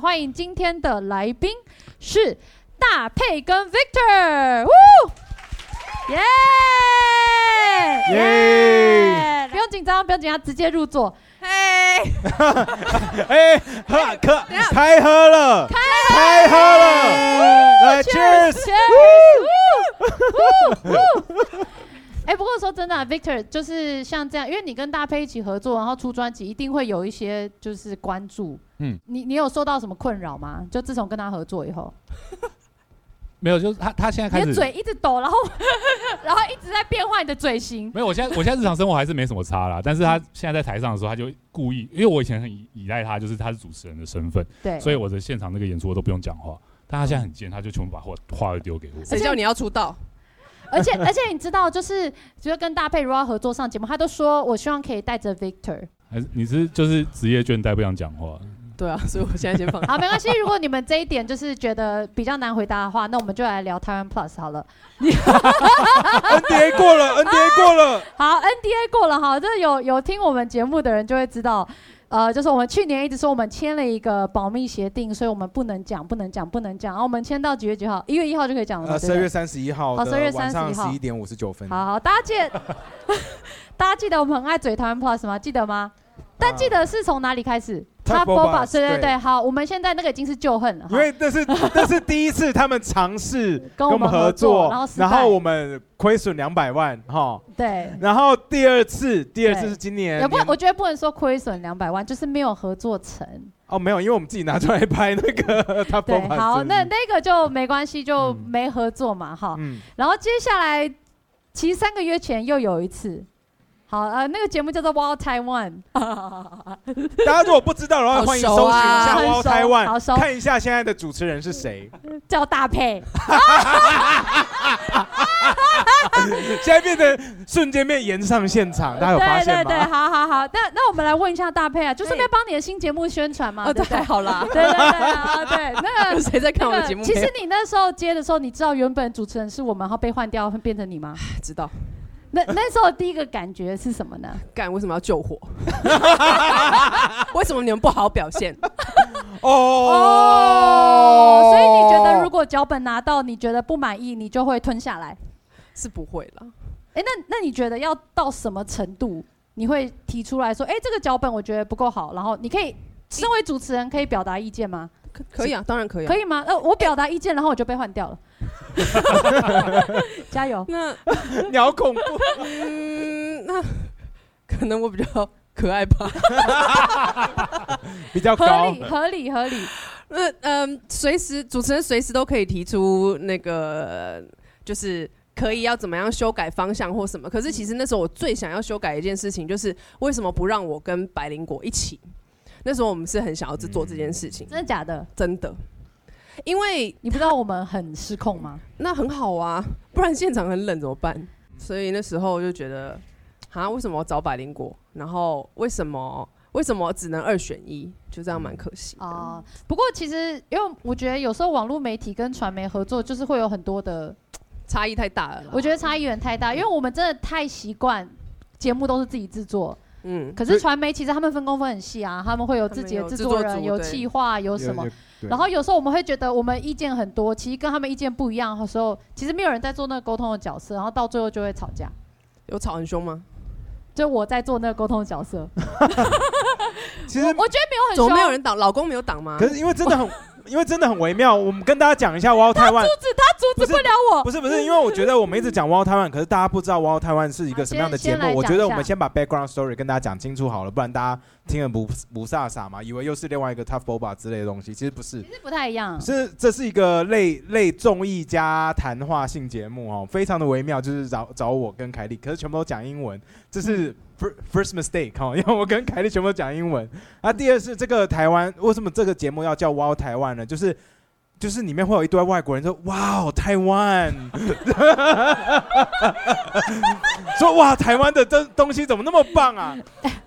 欢迎今天的来宾是大佩跟 Victor，呜，耶！耶！不用紧张，不用紧张，直接入座。嘿，哎，喝喝开喝了，开喝了，来 cheers！哎，不过说真的啊，Victor 就是像这样，因为你跟大佩一起合作，然后出专辑，一定会有一些就是关注。嗯嗯，你你有受到什么困扰吗？就自从跟他合作以后，没有，就是他他现在开始你的嘴一直抖，然后 然后一直在变换你的嘴型。没有，我现在我现在日常生活还是没什么差啦。但是他现在在台上的时候，他就故意，因为我以前很依依赖他，就是他是主持人的身份，对，所以我的现场那个演出我都不用讲话。但他现在很贱，他就全部把话话都丢给我。谁叫你要出道？而且 而且你知道，就是就是跟大佩如果要合作上节目，他都说我希望可以带着 Victor。还是你是就是职业倦怠，不想讲话？对啊，所以我现在先放。好，没关系。如果你们这一点就是觉得比较难回答的话，那我们就来聊台湾 Plus 好了。NDA 过了，NDA 过了，好，NDA 过了哈，这有有听我们节目的人就会知道，呃，就是我们去年一直说我们签了一个保密协定，所以我们不能讲，不能讲，不能讲。然后我们签到几月几号？一月一号就可以讲了十二月三十一号的哦12月晚上31号十一点五十九分。好好，大家记得，大家记得我们很爱嘴台湾 Plus 吗？记得吗？但记得是从哪里开始 Top Boba，Boba，对对对，好，我们现在那个已经是旧恨了，因为这是 这是第一次他们尝试跟我们合合作然后然后我们亏损两百万哈，对。然后第二次第二次是今年也不，我觉得不能说亏损两百万，就是没有合作成。哦没有，因为我们自己拿出来拍那个 他对，Boba 好，那那个就没关系，就嗯。没合作嘛，哈。嗯。然后接下来，其实三个月前又有一次，好，呃，那个节目叫做《Wild Taiwan》，大家如果不知道的话，好欢迎搜寻一熟啊下很 Wall 熟 Taiwan，看一下现在的主持人是谁。叫大佩。现在变成瞬间变延上现场，大家有发对对对，吗？好好好，那那我们来问一下大佩啊，就顺便帮你的新节目宣传嘛，哦，对不对这还？好啦。对对对，啊对，那。谁在看我那个的节目？其实你那时候接的时候，你知道原本主持人是我们，然后被换掉，会变成你吗？知道那那时候第一个感觉是什么呢？干为什么要救火？为什么你们不好好表现？哦，所以你觉得如果脚本拿到你觉得不满意，你就会吞下来？是不会了。哎，那那你觉得要到什么程度，你会提出来说，哎，这个脚本我觉得不够好，然后你可以身为主持人可以表达意见吗？可可以啊，当然可以啊。可以吗？呃，我表达意见，然后我就被换掉了。加油！那 你好恐怖！嗯，那可能我比较可爱吧。比较合高，理，合理，合理。那嗯，随时主持人随时都可以提出那个，就是可以要怎么样修改方向或什么。可是其实那时候我最想要修改一件事情，就是为什么不让我跟白灵果一起？那时候我们是很想要制作这件事情，真的假的？真的，因为你不知道我们很失控吗？那很好啊，不然现场很冷怎么办？所以那时候就觉得，啊，为什么我找百灵果？然后为什么为什么只能二选一？就这样蛮可惜的。啊、不过其实因为我觉得有时候网络媒体跟传媒合作，就是会有很多的，差异太大了。我觉得差异有点太大，因为我们真的太习惯节目都是自己制作，嗯，可是传媒其实他们分工分很细啊，他们会有自己的制作人，有企划，有什么。然后有时候我们会觉得我们意见很多，其实跟他们意见不一样的时候，其实没有人在做那个沟通的角色，然后到最后就会吵架。有吵很凶吗？就我在做那个沟通的角色，其实我我觉得没有很凶，怎么没有人挡？老公没有挡吗？可是因为真的很，因为真的很微妙。我们跟大家讲一下 Wall 台湾，阻止他阻止不了我。不是不是，因为我觉得我们一直讲 Wall 台湾，可是大家不知道 Wall 台湾是一个什么样的节目。我觉得讲一下我们先把 background story 跟大家讲清楚好了，不然大家听了不不飒飒嘛，以为又是另外一个 Tough Boba 之类的东西，其实不是。其实不太一样，是，这是一个类类综艺加谈话性节目哦，非常的微妙，就是找找我跟凯莉，可是全部都讲英文，这是 fir- first mistake 哦，因为我跟凯莉全部都讲英文。啊，第二是这个台湾为什么这个节目要叫 Wow 台湾呢？就是就是里面会有一堆外国人说哇哦台湾，说哇台湾的东东西怎么那么棒啊？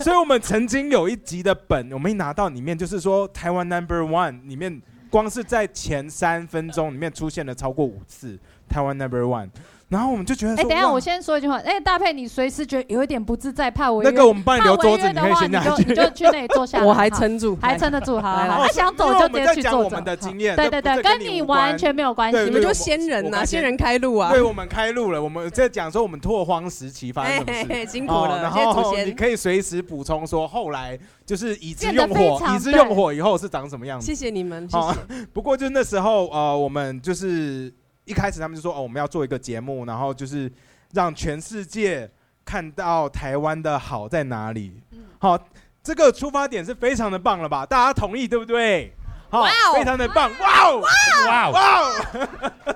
所以我们曾经有一集的本，我们一拿到里面就是说台湾 Number One 里面。光是在前三分钟里面出现了超过五次台湾 Number One，然后我们就觉得哎、说，等一下，我先说一句话。哎、大佩，你随时觉得有一点不自在，怕违约，那个我们帮你留桌子，你可以违约的话，你就先下去。你就去那里坐下来。我还好撑住，还撑得住，好好来来好。他想走就直接我们在讲去坐。我们的经验，对对对，跟你完全没有关系。你们就先人呐，我发现仙人开路啊！对我们开路了，我们在讲说我们拓荒时期发生什么事。嘿嘿嘿，辛苦哦，了，然后你，可以随时补充说，后来就是已知变得用火，非常已知用火以后是长什么样子。谢谢你们，谢好谢。不过就那时候，呃，我们就是一开始他们就说，哦，我们要做一个节目，然后就是让全世界看到台湾的好在哪里。嗯好，这个出发点是非常的棒了吧？大家同意对不对？好非常的棒，哇哦！哇哦，哇哦！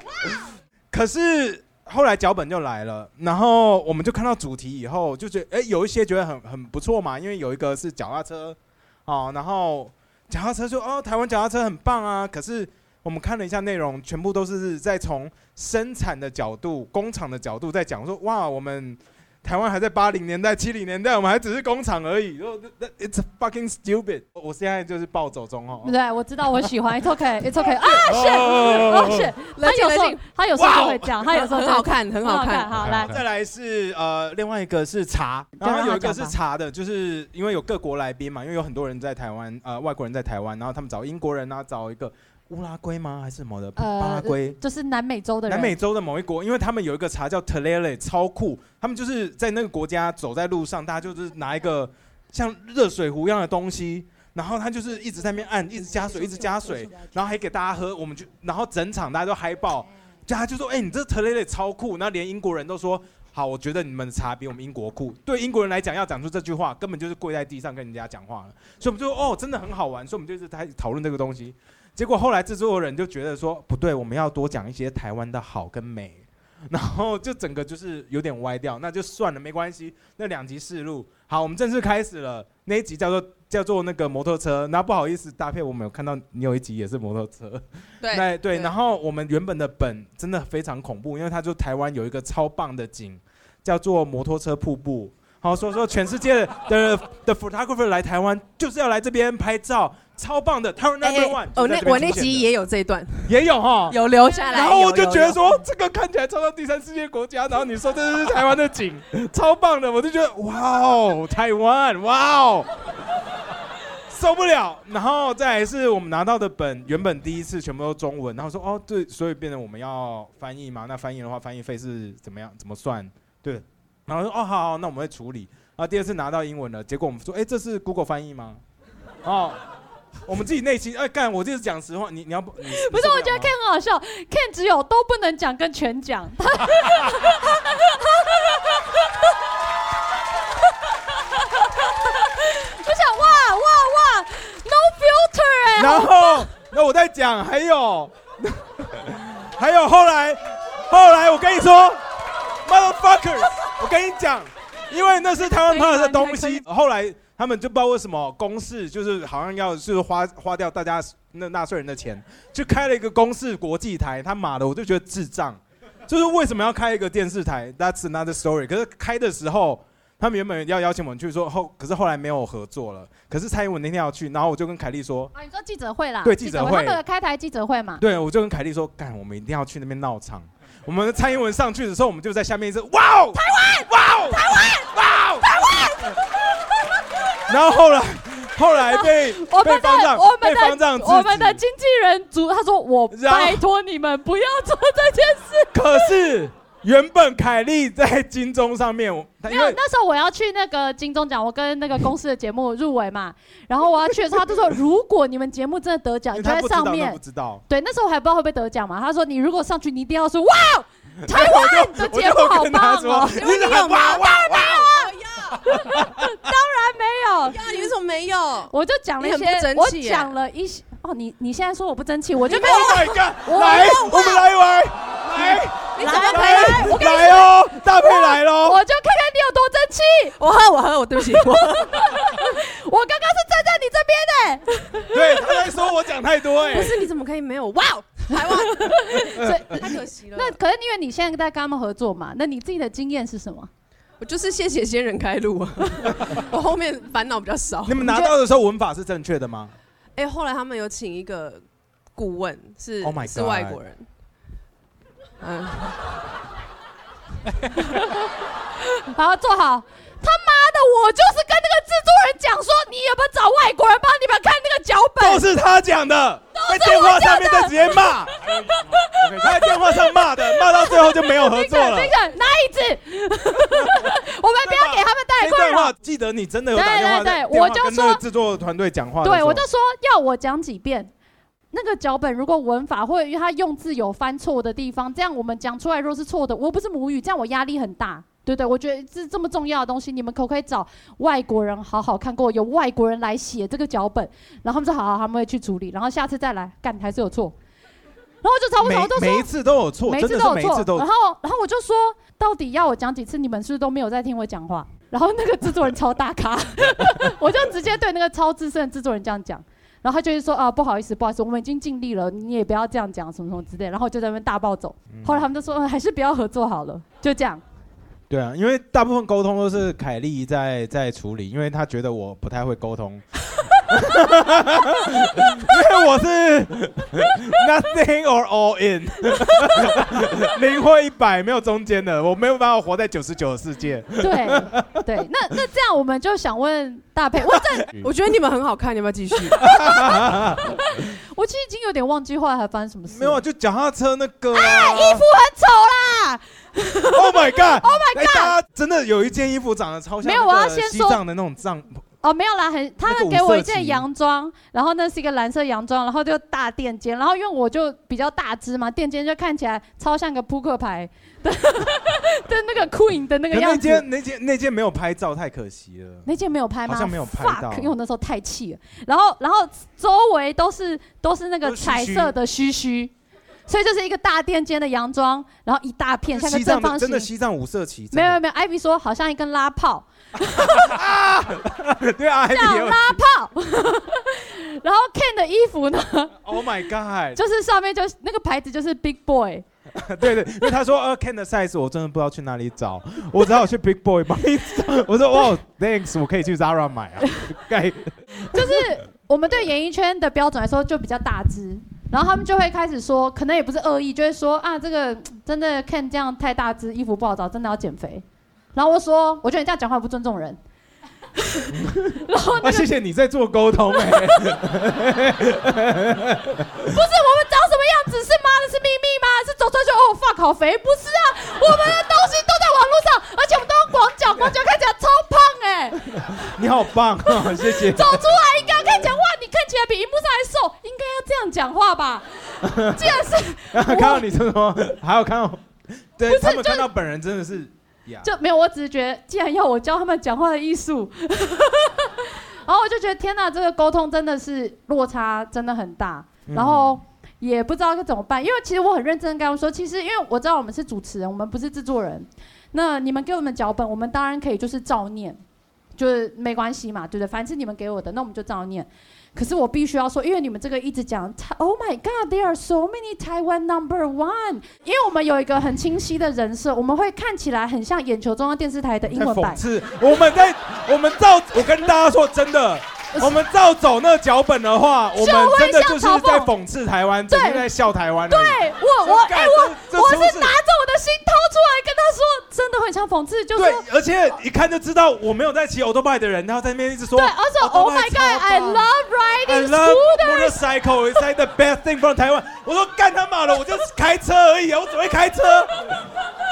可是后来脚本就来了，然后我们就看到主题以后，就觉得哎、有一些觉得很很不错嘛，因为有一个是脚踏车，哦，然后脚踏车就哦，台湾脚踏车很棒啊。可是我们看了一下内容，全部都是在从生产的角度、工厂的角度在讲说，哇，我们。台湾还在八零年代、七零年代，我们还只是工厂而已。说 It's fucking stupid。我现在就是暴走中哦。对，我知道，我喜欢。It's okay, it's okay 啊，哦哦是，他有时候他有时候就会这样，他有时候 很好看，很好看。好来，再来是呃，另外一个是茶，然后有一个是茶的，就是因为有各国来宾嘛，因为有很多人在台湾，呃，外国人在台湾，然后他们找英国人啊，找一个乌拉圭吗？还是什么的？巴呃拉圭。就是南美洲的人，南美洲的某一国，因为他们有一个茶叫 Telele，超酷。他们就是在那个国家走在路上，大家就是拿一个像热水壶一样的东西，然后他就是一直在那边按，一直加水，一直加水，然后还给大家喝。我们就然后整场大家都嗨爆，就他就说：“哎、你这 Telele 超酷。”然后连英国人都说：“好，我觉得你们的茶比我们英国酷。”对英国人来讲，要讲出这句话，根本就是跪在地上跟人家讲话了。所以我们就说：“哦，真的很好玩。”所以我们就是在讨论这个东西。结果后来制作人就觉得说不对，我们要多讲一些台湾的好跟美，然后就整个就是有点歪掉，那就算了，没关系。那两集试录，好，我们正式开始了。那一集叫做叫做那个摩托车，那不好意思，搭配我们有看到你有一集也是摩托车，对 那对，然后我们原本的本真的非常恐怖，因为它就台湾有一个超棒的景，叫做摩托车瀑布。好，所以说全世界的的 photographer 来台湾就是要来这边拍照，超棒的，台湾 number 哎 one 哦，那我那集也有这一段，也有哈，有留下来。然后我就觉得，说，这个看起来超到第三世界国家，然后你说这是台湾的景，超棒的，我就觉得哇哦，台湾，哇哦，受不了。然后再来是我们拿到的本，原本第一次全部都中文，然后说哦对，所以变成我们要翻译嘛，那翻译的话，翻译费是怎么样，怎么算？对，然后说哦好好，那我们会处理。然后第二次拿到英文了，结果我们说，哎，这是 Google 翻译吗？哦。我们自己内心哎干，我就是讲实话，你你要不你不是，我觉得看。Ken 很好笑，Ken 只有都不能讲跟全讲，他 我想哇哇哇，no filter 哎、然后，那我在讲，还有，还有后来，后来我跟你说，motherfucker，我跟你讲，因为那是台湾拍的东西，后来他们就不知道为什么公示就是好像要就是花花掉大家那纳税人的钱，就开了一个公视国际台，他妈的，我就觉得智障，就是为什么要开一个电视台？That's another story。可是开的时候。他们原本要邀请我们去说后，可是后来没有合作了。可是蔡英文那天要去，然后我就跟凯莉说，啊，你说记者会啦，对记者会他们的开台记者会嘛，对，我就跟凯莉说，干，我们一定要去那边闹场。我们蔡英文上去的时候，我们就在下面一直哇哦，台湾，哇哦，台湾，哇哦，台湾。然后后来，后来被我们的我们的。我们的经纪人组他说我拜托你们不要做这件事。可是原本凯莉在金钟上面，没有，因为那时候我要去那个金钟奖，我跟那个公司的节目入围嘛，然后我要去的时候，他就说如果你们节目真的得奖，你就在上面不。知道。对，那时候我还不知道会不会得奖嘛。他说你如果上去，你一定要说哇，台湾的节目好跟她说棒哦。你是很哇哇哇。没有，呀，你为什么没有？我就讲了一些我讲了一些。哦，你你现在说我不争气，我就没有 Oh my god！我来，我们来玩，来你怎么可来以？我跟你来哦，大配来喽！我就看看你有多争气。我喝，我喝，我对不起，我 我刚刚是站在你这边的，对，他在说我讲太多哎 不。是你怎么可以没有？哇，台湾 所以太可惜了。那可是因为你现在在跟他们合作嘛，那你自己的经验是什么？我就是谢谢仙人开路啊，我后面烦恼比较少你。们拿到的时候文法是正确的吗？哎，后来他们有请一个顾问，是 Oh my 是 God 外国人。嗯，好，坐好。他妈的，我就是跟那个制作人讲说，你有没有找外国人帮你们看那个脚本？都是他讲的，在电话上面在直接骂，他在电话上骂的，骂到最后就没有合作了。那个拿椅子，我们不要给他们带困扰话。记得你真的有打电话对对对我就说制作团队讲话。对，我就说要我讲几遍。那个脚本如果文法或者他用字有翻错的地方，这样我们讲出来若是错的，我不是母语，这样我压力很大，对对？我觉得这这么重要的东西，你们可不可以找外国人好好看过，有外国人来写这个脚本，然后他们说好好，他们会去处理，然后下次再来干还是有错，然后我就找不每着，我就说每一次都有错，每一真的是次都有错然后然后我就说，到底要我讲几次？你们是不是都没有在听我讲话？然后那个制作人超大咖，我就直接对那个超资深的制作人这样讲，然后他就是说啊，不好意思，不好意思，我们已经尽力了，你也不要这样讲，什么什么之类。然后我就在那边大暴走。嗯后来他们就说、嗯还是不要合作好了，就这样。对啊，因为大部分沟通都是凯莉在在处理，因为她觉得我不太会沟通，因为我是 nothing or all in，零或一百没有中间的，我没有办法活在九十九的世界。对对，那那这样我们就想问大佩，我这 我觉得你们很好看，你要不要继续？我其实已经有点忘记后来还发生什么事。没有啊，就脚踏车那个、啊，衣服很丑啦。Oh my god！Oh my god 大家真的有一件衣服长得超像没有我要先说西藏的那种藏，哦，没有啦，很，他那个们给我一件洋装，然后那是一个蓝色洋装，然后就大垫肩，然后因为我就比较大只嘛，垫肩就看起来超像个扑克牌 的的那个 queen 的那可那个样子。件那件那件没有拍照，太可惜了。那件没有拍吗？好像没有拍到 Fuck，因为我那时候太气了。然后，然后周围都是都是那个都是彩须色的须须，所以就是一个大垫肩的洋装，然后一大片像个西正方形的真的。西藏五色旗，没有没有没有，艾比说好像一根拉炮，有 对啊，还有像拉炮。然后 Ken 的衣服呢，Oh my God！就是上面就是那个牌子就是 Big Boy，对对，因为他说呃 Ken 的 size 我真的不知道去哪里找，我只好去 Big Boy 帮你找。我说哇，Thanks，我可以去 Zara 买啊。盖就是我们对演艺圈的标准来说就比较大只，然后他们就会开始说，可能也不是恶意，就会说啊，这个真的 Ken 这样太大只，衣服不好找，真的要减肥。然后我说，我觉得你这样讲话不尊重人。然后那谢谢你在做沟通哎。不是我们长什么样子是妈的是秘密吗？是走出来就哦 fuck 好肥？不是啊，我们的东西都在网络上，而且我们都用广角，广角看起来超胖哎、你好棒啊，谢谢。走出来应该要看起来哇，你看起来比荧幕上还瘦，应该要这样讲话吧？既然是看到你这么，还有看到，对是他们就看到本人真的是呀。就没有，我只是觉得，既然要我教他们讲话的艺术，然后我就觉得天哪，这个沟通真的是落差真的很大，嗯然后也不知道该怎么办。因为其实我很认真跟他们说，其实因为我知道我们是主持人，我们不是制作人，那你们给我们脚本，我们当然可以就是照念，就是没关系嘛，对不对？反正是你们给我的，那我们就照念。可是我必须要说，因为你们这个一直讲，Oh my God，there are so many Taiwan number one。因为我们有一个很清晰的人设，我们会看起来很像眼球中央电视台的英文版讽。刺，我们在我们照，我跟大家说真的，我们照走那脚本的话，我们真的就是在讽刺台湾，整天在笑台湾。对，我，我哎、我我是拿着我的心掏出来跟他说，真的很像讽刺，就是对，而且一看就知道我没有在骑 o t o b i 的人，然后在那边一直说，对，而且 Oh my God，I love riding love scooter。motorcycle. It's like the best thing from 台湾。我说干他妈的，我就是开车而已啊，我只会开车。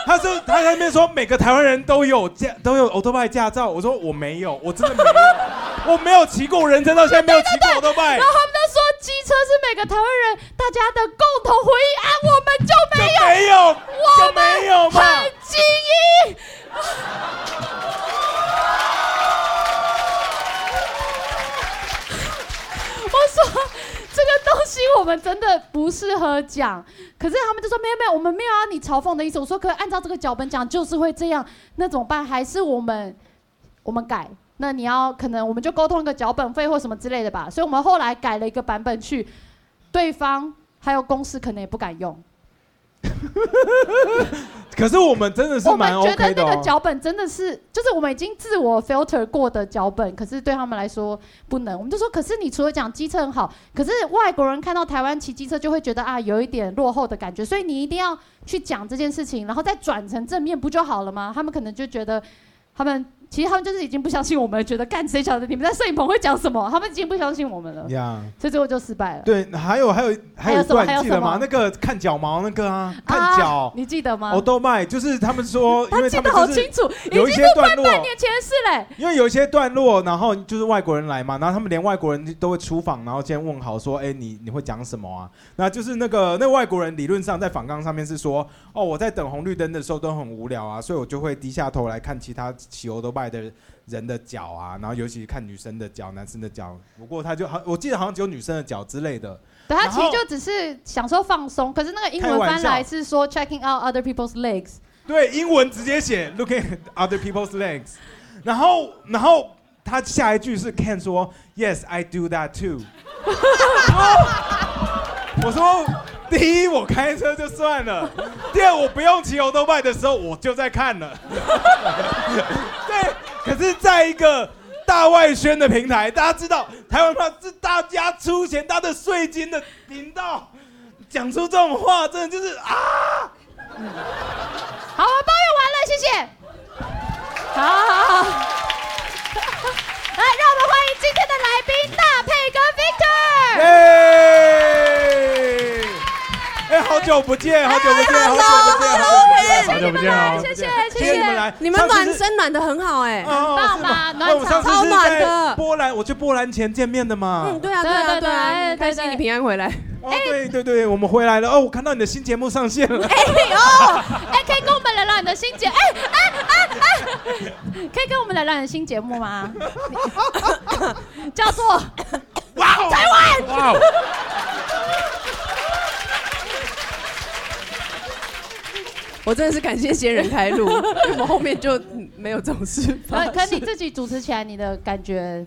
他说他在那边说每个台湾人都有驾都有 o t o b 驾照，我说我没有，我真的没有，我没有骑过，我人生到现在没有骑过 o t o b 然后他们就说，机车是每个台湾人大家的共同回忆啊，我们就就没有，没有，我们没有嘛。我们真的不适合讲，可是他们就说没有没有，我们没有要你嘲讽的意思。我说可以按照这个脚本讲就是会这样，那怎么办？还是我们我们改？那你要可能我们就沟通一个脚本费或什么之类的吧。所以我们后来改了一个版本去，对方还有公司可能也不敢用。可是我们真的是我们蛮觉得那个哦。脚本真的是，就是我们已经自我 filter 过的脚本，可是对他们来说不能。我们就说，可是你除了讲机车很好，可是外国人看到台湾骑机车就会觉得啊，有一点落后的感觉，所以你一定要去讲这件事情，然后再转成正面，不就好了吗？他们可能就觉得，他们其实他们就是已经不相信我们了，觉得干谁晓得你们在摄影棚会讲什么？他们已经不相信我们了，呀所以最后就失败了。对，还有还有还有什么还段有什么记得吗？那个看脚毛那个啊，看啊脚。你记得吗？我都卖，就是他们说，因为他记得好清楚，已有一经些段落，半年前的事嘞。因为有一些段落，然后就是外国人来嘛，然后他们连外国人都会出访，然后先问好说，哎，你你会讲什么啊？那就是那个那外国人理论上在访纲上面是说，哦，我在等红绿灯的时候都很无聊啊，所以我就会低下头来看其他骑欧都拜的人的脚啊，然后尤其看女生的脚、男生的脚。不过他就好，我记得好像只有女生的脚之类的。对他其实就只是享受放松，可是那个英文翻来是说 checking out other people's legs。对，英文直接写 looking at other people's legs，然后然后他下一句是 Ken 说 Yes, I do that too 我说第一我开车就算了，第二我不用骑欧多拜的时候我就在看了。对，可是在一个大外宣的平台，大家知道台湾话是大家出钱搭的税金的频道，讲出这种话真的就是啊。好，我抱怨完了，谢谢。好好好。来，让我们欢迎今天的来宾大佩跟 Victor。好久不见，好久不见，好久不见，好久不见哦谢谢谢谢谢。谢你们来，你们暖身暖的很好哎、哦，棒吧暖那我们上次超暖的波兰，我去波兰前见面的嘛嗯，。对啊，对对啊，对对啊，开心你平安回来。哦，对对对，我们回来了。哦，我看到你的新节目上线了。哎呦，哎，可以跟我们聊聊你的新节，哎哎哎哎，可以跟我们聊聊你的新节目吗？叫做哇哦！台湾。我真的是感谢仙人开路，我们后面就嗯没有这种事可。可你自己主持起来，你的感觉，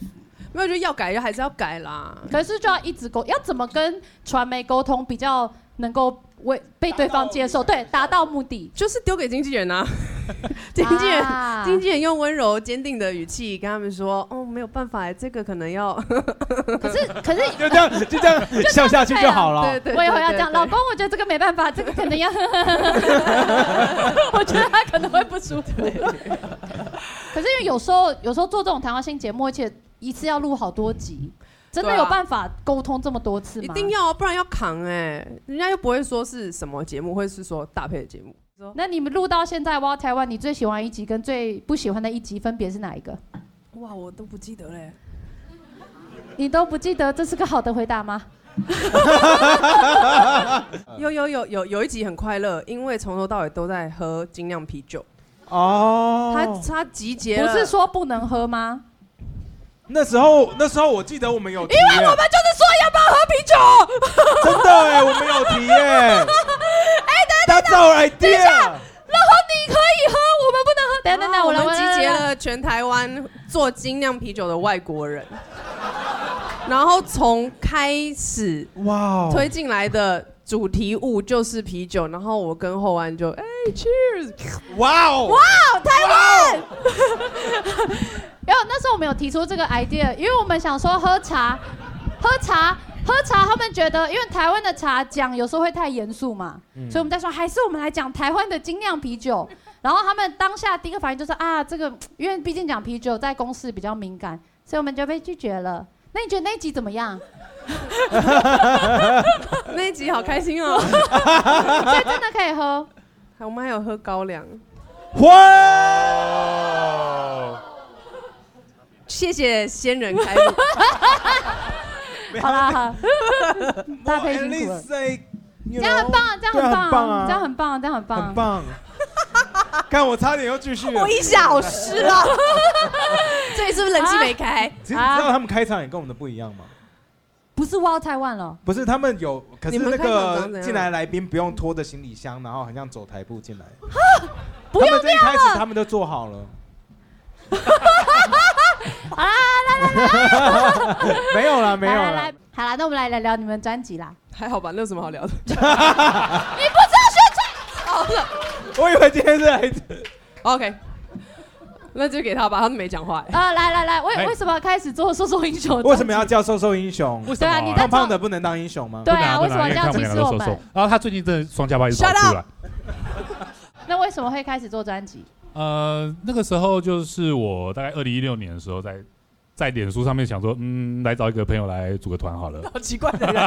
没有就要改，就还是要改啦。可是就要一直沟，要怎么跟传媒沟通比较能够为被对方接受，对，达到目的。就是丢给经纪人啊，经纪人、啊经纪人用温柔坚定的语气跟他们说：“哦，没有办法，这个可能要……可是可是就这样，就这样 笑下去就好了。对对，我以后要这样，老公，我觉得这个没办法，这个可能要，我觉得他可能会不舒服。可是因为有时候有时候做这种谈话性节目，而且一次要录好多集，真的有办法沟通这么多次吗一？定要啊，不然要扛哎、人家又不会说是什么节目，会是说搭配的节目。那你们录到现在，哇，台湾你最喜欢一集跟最不喜欢的一集分别是哪一个？哇，我都不记得嘞。你都不记得，这是个好的回答吗？有有有有有一集很快乐，因为从头到尾都在喝精酿啤酒。哦，他他集结，不是说不能喝吗？那时候，那时候我记得我们有提，因为我们就是说要不要喝啤酒。真的哎，我们有提耶。哎，That's our idea。然后你可以喝，我们不能喝。等一下等等，我们集结。了全台湾做精酿啤酒的外国人，然后从开始哇哦，推进来的主题物就是啤酒，然后我跟后安就哎、cheers，哇哦，哇台湾。然后那时候我们有提出这个 idea，因为我们想说喝茶，喝茶。喝茶，他们觉得，因为台湾的茶讲有时候会太严肃嘛，所以我们在说，还是我们来讲台湾的精酿啤酒。然后他们当下第一个反应就是啊，这个因为毕竟讲啤酒在公司比较敏感，所以我们就被拒绝了。那你觉得那一集怎么样？那一集好开心哦，所以真的可以喝。我们还有喝高粱，哇！谢谢仙人开路，好啦，好，搭哇配辛苦了这样很棒啊，这样很棒很棒啊这样很棒，这样很棒，很。棒。看我差点又继续了。一小时了，这里是不是冷气没开？其实你知道他们开场也跟我们的不一样吗？不是 Wild Taiwan 了，不是，他们有，可是那个进来的来宾不用拖着行李箱，然后很像走台步进来。不用他们这一开始了他们都做好了。啊，来来来，没有啦，没有啦来来来。，好啦，那我们来聊聊你们专辑啦。还好吧，那有什么好聊的？你不知道宣传好我以为今天是来 OK，那就给他吧，他都没讲话。啊，来来来，为哎为什么要开始做瘦瘦英雄？为什么要叫瘦瘦英雄？为什么、对啊你在胖胖的不能当英雄吗？对啊，为什么这样歧视我们？然后他最近真的双下巴一直跑出来。那为什么会开始做专辑？呃，那个时候就是我大概二零一六年的时候在，在脸书上面想说，嗯，来找一个朋友来组个团好了，好奇怪的人，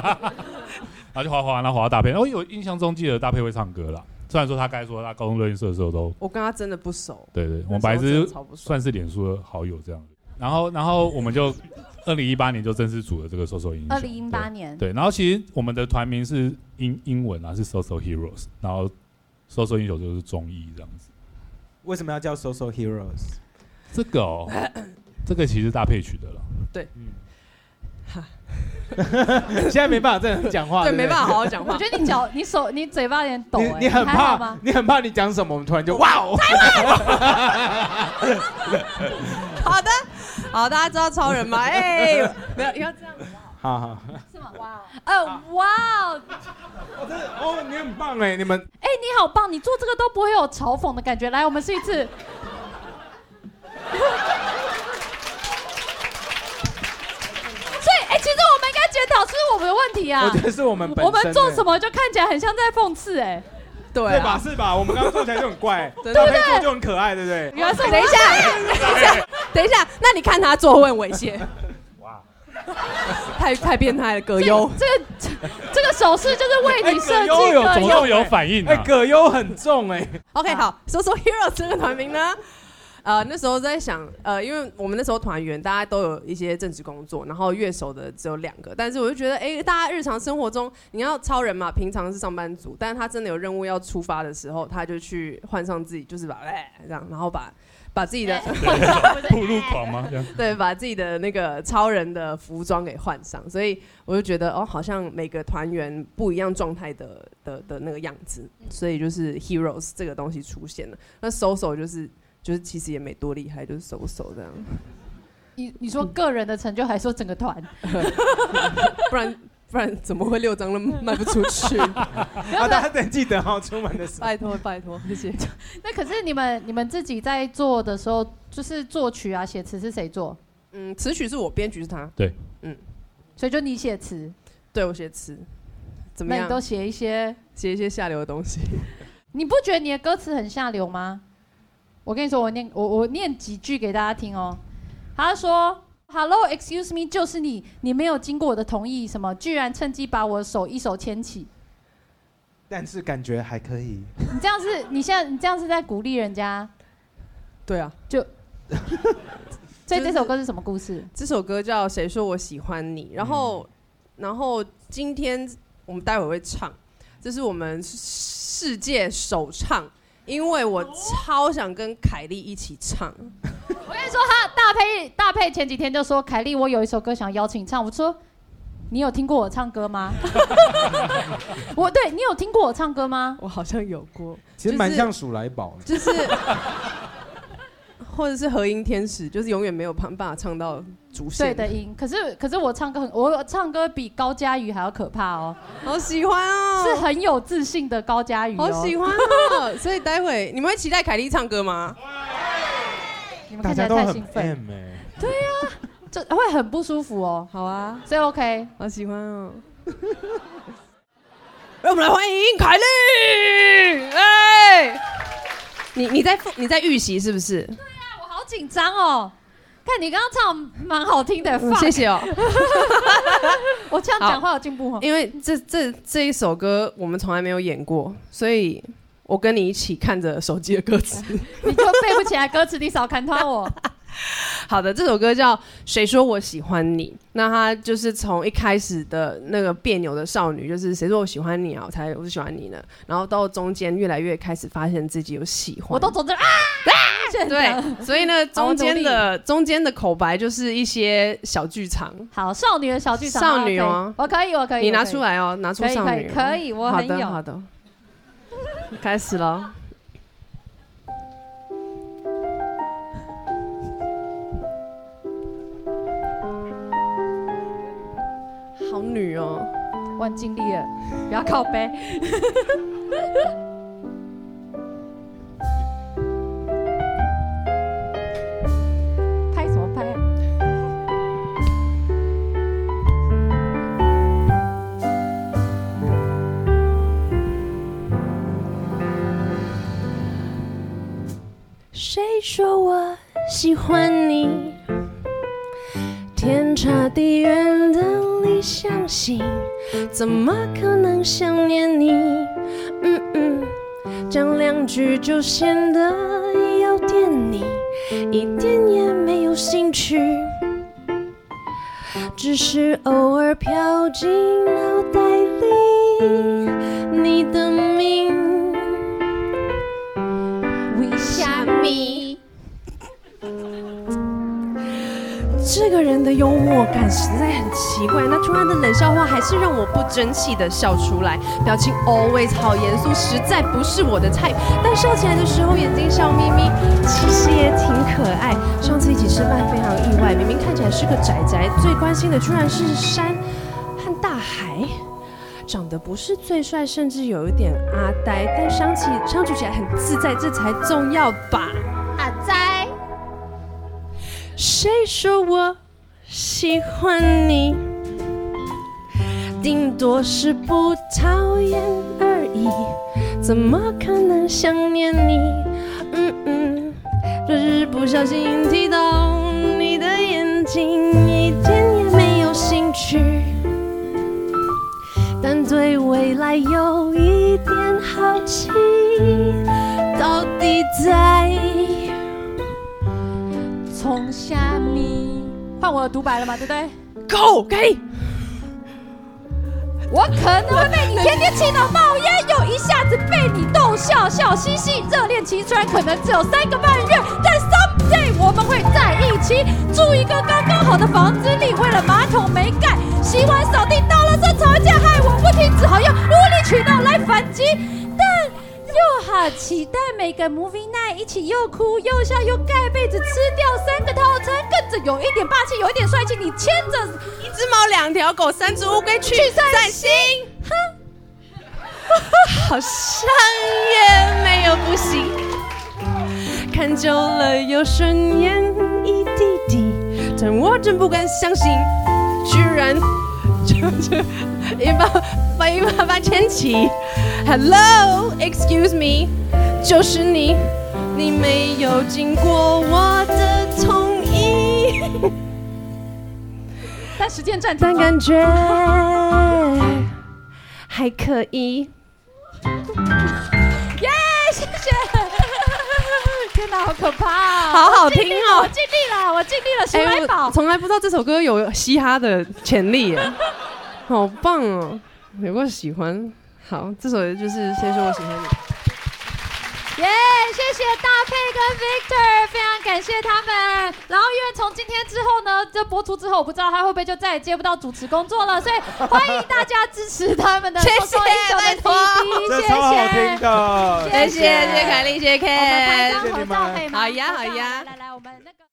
然后就滑滑，然后滑到大配。然后有印象中记得大佩会唱歌啦，虽然说他刚才说他高中热音社的时候都，我跟他真的不熟。对对，我们本来那时候真是。算是脸书的好友这样。然后然后我们就 二零一八年就正式组了这个 SOSO 英雄。二零一八年，对，对，然后其实我们的团名是英英文啊，是 Social Heroes，然后 SOSO 英雄就是中译这样子。为什么要叫 Social Heroes？这个哦，这个其实搭配曲的了。现在没办法这样讲话，对，不没办法好好讲话我。觉得你脚、你手、你嘴巴有点抖、哎你你很怕吗？你很怕你讲什么，我们突然就哇哦！好的，好，大家知道超人吗？哎，没有，要这样。好好，是吗？哇，呃，哇哦，哦，真的哦，你很棒哎，你们哎、你好棒！你做这个都不会有嘲讽的感觉。来，我们试一次。所以，哎、其实我们应该检讨是我们的问题啊我。觉得是我们本身我们做欸什么就看起来很像在讽刺、哎，对对吧？啊，是吧？我们刚刚做起来就很怪，对不对做就很可爱，对不对？原来是等一下，等一下，等一下，那你看他做会很猥亵，哇，太太变态了，葛优。这个这个手势就是为你设计哎葛优有的怎么怎么这么有反应哎，啊？葛优很重哎，OK，好，So So Hero 这个团名呢，呃，那时候在想，呃，因为我们那时候团员大家都有一些正职工作，然后乐手的只有两个，但是我就觉得，哎、大家日常生活中，你要超人嘛，平常是上班族，但是他真的有任务要出发的时候，他就去换上自己，就是把哎、这样，然后把把自己的步入狂吗？这样对，把自己的那个超人的服装给换上，所以我就觉得哦，好像每个团员不一样状态的的的那个样子，所以就是 heroes 这个东西出现了。那手手就是就是其实也没多厉害，就是 so so 这样，你你说个人的成就，还说整个团？不然不然怎么会六张都卖不出去？啊，大家等记得哦，出门的时候。拜托拜托，谢谢。那可是你们你们自己在做的时候，就是作曲啊、写词是谁做？嗯，词曲是我，编曲是他，对，嗯所以就你写词，对我写词，怎么样那你都？写一些，写一些下流的东西。你不觉得你的歌词很下流吗？我跟你说，我念我我念几句给大家听哦。他说：“Hello, excuse me，就是你，你没有经过我的同意，什么居然趁机把我的手一手牵起，但是感觉还可以。你这样是，你现在你这样是在鼓励人家。对啊，就 所以这首歌是什么故事？这首歌叫《谁说我喜欢你》，然后，然后今天我们待会会唱，这是我们世界首唱，因为我超想跟凯莉一起唱。我跟你说，他大佩大佩前几天就说：“凯莉，我有一首歌想邀请你唱。”我说：“你有听过我唱歌吗？” 我对你有听过我唱歌吗？我好像有过，其实蛮像鼠来宝的。就是或者是和音天使，就是永远没有办办法唱到主对线。的音，可是可是我唱歌很，我唱歌比高佳瑜还要可怕哦，好喜欢哦，是很有自信的高佳瑜、哦。好喜欢哦。所以待会你们会期待凯莉唱歌吗？你们看起来大家太兴奋，M 哎，这 会很不舒服哦。好啊，所以 OK，好喜欢哦。让 我们来欢迎凯莉！哎，你你在复你在预习是不是？对啊我好紧张哦。看你刚刚唱蛮好听的，谢谢哦。我这样讲话有进步吗？因为这这这一首歌我们从来没有演过，所以我跟你一起看着手机的歌词。你就背不起来歌词，你少看他我。好的，这首歌叫《谁说我喜欢你》。那它就是从一开始的那个别扭的少女，就是谁说我喜欢你啊，我才我是喜欢你呢。然后到中间越来越开始发现自己有喜欢，我都走这啊啊！对，所以呢，中间的中间的口白就是一些小剧场，好，少女的小剧场，少女哦。哦，我可以，我可以，你拿出来哦，拿出少女哦，可以我好很有。的好的，开始了。好女哦，我很尽力了，不要靠背。喜欢你？天差地远的理想型，怎么可能想念你？嗯嗯，讲两句就显得有点腻，一点也没有兴趣。只是偶尔飘进脑袋里你的名。为虾米？这个人的幽默感实在很奇怪，那突然的冷笑话还是让我不争气的笑出来，表情 always 好严肃，实在不是我的菜。但笑起来的时候眼睛笑眯眯，其实也挺可爱。上次一起吃饭非常意外，明明看起来是个宅宅，最关心的居然是山和大海。长得不是最帅，甚至有一点阿呆，但相起相处起来很自在，这才重要吧。说我喜欢你？顶多是不讨厌而已，怎么可能想念你？嗯嗯，若是不小心提到你的眼睛，一点也没有兴趣，但对未来有一点好奇，到底在？从虾米？换我的独白了嘛，对不对？Go，可以。我可能会被你天天气到冒烟，又一下子被你逗笑，笑嘻嘻。热恋期虽然可能只有三个半月，但 someday 我们会在一起，住一个刚刚好的房子里。为了马桶没盖，洗碗扫地倒了这吵架，害我不停，只好用无理取闹来反击。又好期待每个 movie night 一起又哭又笑又盖被子，吃掉三个套餐，跟着有一点霸气，有一点帅气。你牵着一只猫，两条狗，三只乌龟去散心。好像也没有不行，看久了又顺眼一滴滴，但我真不敢相信，居然就是 一把把一把把牵起。Hello，excuse me，就是你，你没有经过我的同意。但时间暂停了。但感觉还可以。耶，谢谢！天哪，好可怕、啊！好好听哦我尽力了，我尽力了，熊来我宝。从来不知道这首歌有嘻哈的潜力耶，好棒哦！有个喜欢。好，这首就是先说我喜欢你。耶谢谢大佩跟 Victor，非常感谢他们。然后因为从今天之后呢，这播出之后，我不知道他会不会就再也接不到主持工作了，所以欢迎大家支持他们的 谢谢手手英雄的拜托 CD，这谢超好听谢。的，谢谢谢谢凯莉，谢谢我们拍 Ken 张合照可以吗？好呀好呀来来来，我们那个。